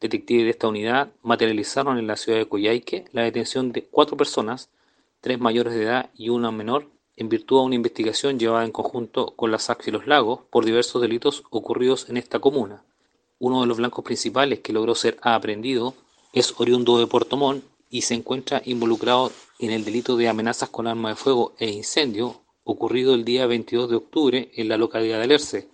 detectives de esta unidad materializaron en la ciudad de Coyhaique la detención de cuatro personas, tres mayores de edad y una menor, en virtud de una investigación llevada en conjunto con la SAC y los Lagos por diversos delitos ocurridos en esta comuna. Uno de los blancos principales que logró ser aprehendido es oriundo de Puerto Montt y se encuentra involucrado en el delito de amenazas con arma de fuego e incendio ocurrido el día 22 de octubre en la localidad de Lerce,